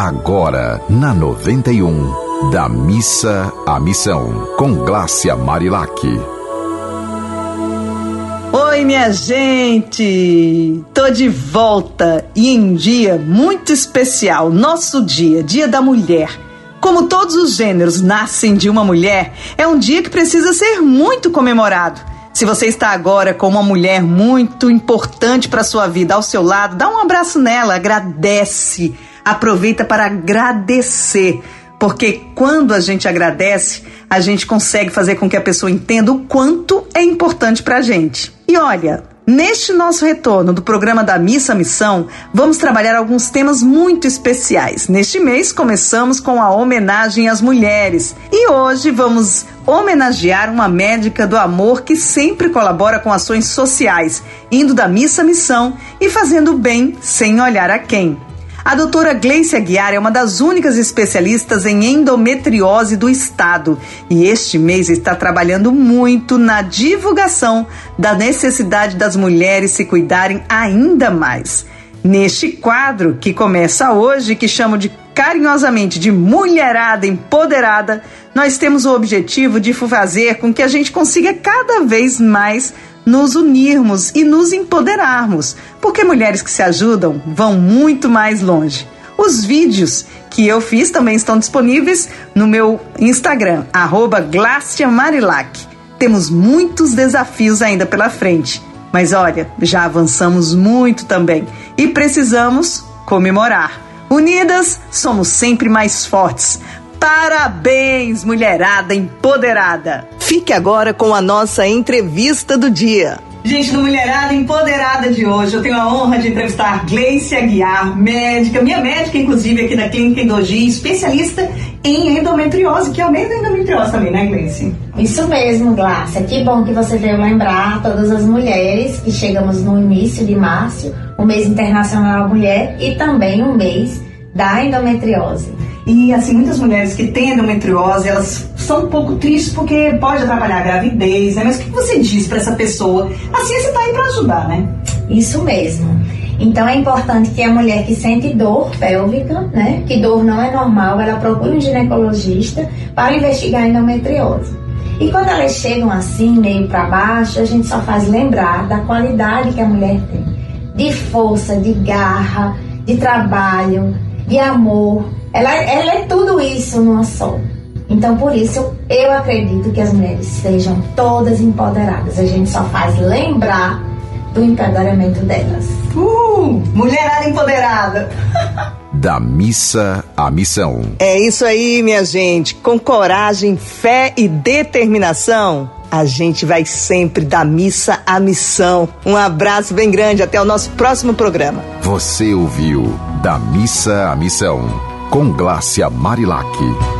agora na 91, da missa à missão, com Glácia Marilac. Oi, minha gente! Tô de volta e em dia muito especial, nosso dia, Dia da Mulher. Como todos os gêneros nascem de uma mulher, é um dia que precisa ser muito comemorado. Se você está agora com uma mulher muito importante para sua vida ao seu lado, dá um abraço nela, agradece. Aproveita para agradecer, porque quando a gente agradece, a gente consegue fazer com que a pessoa entenda o quanto é importante para a gente. E olha, Neste nosso retorno do programa da Missa Missão, vamos trabalhar alguns temas muito especiais. Neste mês, começamos com a homenagem às mulheres e hoje vamos homenagear uma médica do amor que sempre colabora com ações sociais, indo da missa missão e fazendo bem sem olhar a quem. A doutora Gleice Aguiar é uma das únicas especialistas em endometriose do estado e este mês está trabalhando muito na divulgação da necessidade das mulheres se cuidarem ainda mais. Neste quadro, que começa hoje, que chamo de carinhosamente de Mulherada Empoderada, nós temos o objetivo de fazer com que a gente consiga cada vez mais nos unirmos e nos empoderarmos, porque mulheres que se ajudam vão muito mais longe. Os vídeos que eu fiz também estão disponíveis no meu Instagram, Marilac. Temos muitos desafios ainda pela frente, mas olha, já avançamos muito também e precisamos comemorar. Unidas, somos sempre mais fortes. Parabéns, mulherada empoderada! Fique agora com a nossa entrevista do dia. Gente do Mulherada Empoderada de hoje, eu tenho a honra de entrevistar Gleice Aguiar, médica, minha médica, inclusive, aqui da Clínica Endogia, especialista em endometriose, que é o mês da endometriose também, né, Gleice? Isso mesmo, Glácia. Que bom que você veio lembrar todas as mulheres que chegamos no início de março, o mês internacional da mulher e também o mês da endometriose. E assim, muitas mulheres que têm endometriose, elas são um pouco tristes porque pode atrapalhar a gravidez, né? Mas o que você diz para essa pessoa? A ciência está aí para ajudar, né? Isso mesmo. Então é importante que a mulher que sente dor pélvica, né, que dor não é normal, ela procure um ginecologista para investigar a endometriose. E quando elas chegam assim, meio para baixo, a gente só faz lembrar da qualidade que a mulher tem, de força, de garra, de trabalho, de amor. Ela, ela é tudo isso numa só. Então, por isso, eu acredito que as mulheres sejam todas empoderadas. A gente só faz lembrar do empoderamento delas. Uh! Mulherada empoderada! da missa à missão. É isso aí, minha gente. Com coragem, fé e determinação, a gente vai sempre da missa à missão. Um abraço bem grande, até o nosso próximo programa. Você ouviu Da Missa à Missão, com Glácia Marilac.